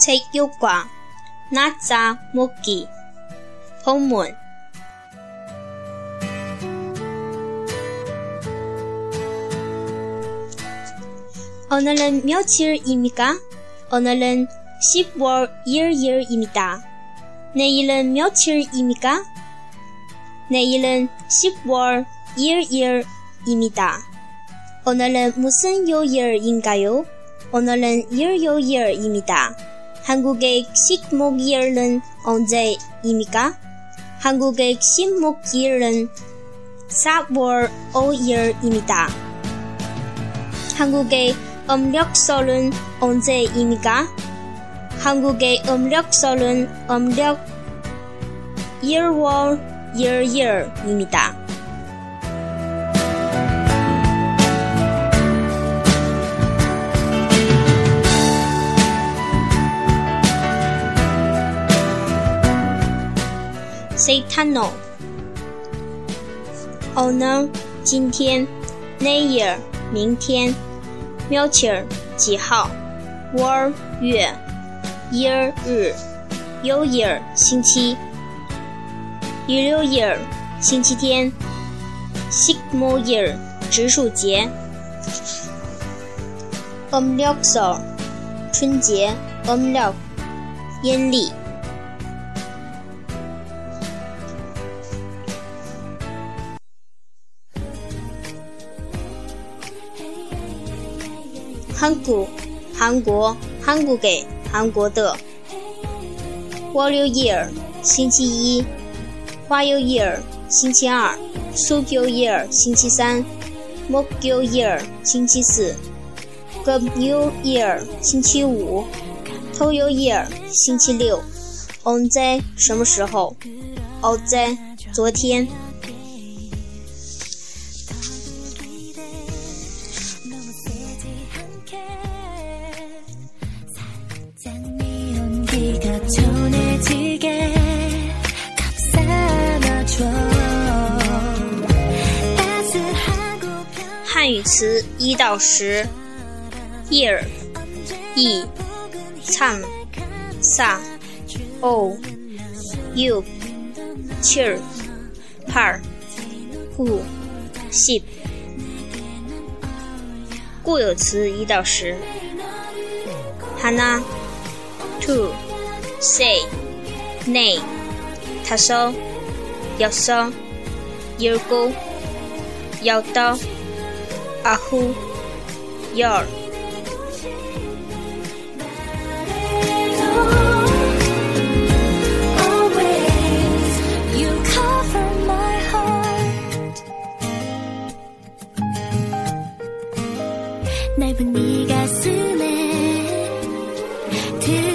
체육관, 낮자 먹기, 본문. 오늘은 며칠입니까? 오늘은 10월 1일입니다. 내일은 며칠입니까? 내일은 10월 1일입니다. 오늘은 무슨 요일인가요? 오늘은 일요일입니다. 한국의 식목일은 언제입니까? 한국의 식목일은 4월 5일입니다. 한국의 음력설은 언제입니까? 한국의 음력설은 음력 1월 1일입니다. Say tunnel。哦呢，今天 n a y e r 明天 m u t u r 几号 w a r 月 y e a r 日 y o y e r 星期 y o y e r 星期天 s i g m o y e r 植树节 o m l y o x o 春节 o m l y o 阴历。韩国，韩国，韩国给韩国的。Wolley year 星期一，Wolley year 星期二，Sugil year 星期三，Mugil year 星期四格布 new year 星期五，Toyil year 星期六。On the 什么时候？On the 昨天。汉语词一到十：year、一、唱、撒、o、you、cheer、par、who、ship。固有词一到十：：hana，two、 say、네、 다섯、여섯、 일곱、 여덟、 아홉, 열. 넓은 네 가슴에 들